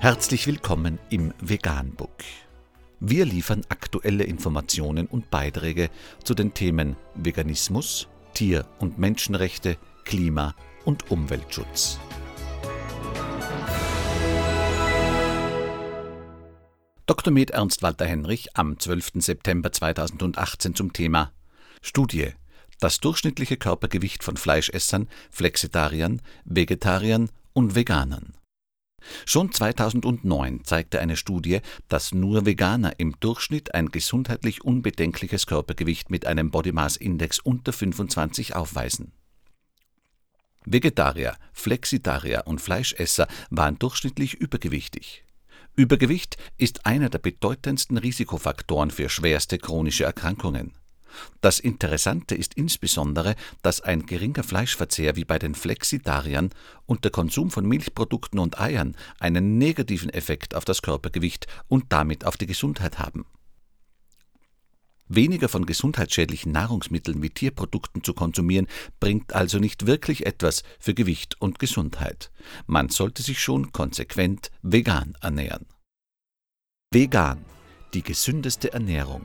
Herzlich willkommen im Veganbook. Wir liefern aktuelle Informationen und Beiträge zu den Themen Veganismus, Tier- und Menschenrechte, Klima- und Umweltschutz. Dr. Med Ernst Walter Henrich am 12. September 2018 zum Thema Studie Das durchschnittliche Körpergewicht von Fleischessern, Flexitariern, Vegetariern und Veganern. Schon 2009 zeigte eine Studie, dass nur Veganer im Durchschnitt ein gesundheitlich unbedenkliches Körpergewicht mit einem Body Mass Index unter 25 aufweisen. Vegetarier, Flexitarier und Fleischesser waren durchschnittlich übergewichtig. Übergewicht ist einer der bedeutendsten Risikofaktoren für schwerste chronische Erkrankungen. Das Interessante ist insbesondere, dass ein geringer Fleischverzehr wie bei den Flexitariern und der Konsum von Milchprodukten und Eiern einen negativen Effekt auf das Körpergewicht und damit auf die Gesundheit haben. Weniger von gesundheitsschädlichen Nahrungsmitteln wie Tierprodukten zu konsumieren, bringt also nicht wirklich etwas für Gewicht und Gesundheit. Man sollte sich schon konsequent vegan ernähren. Vegan, die gesündeste Ernährung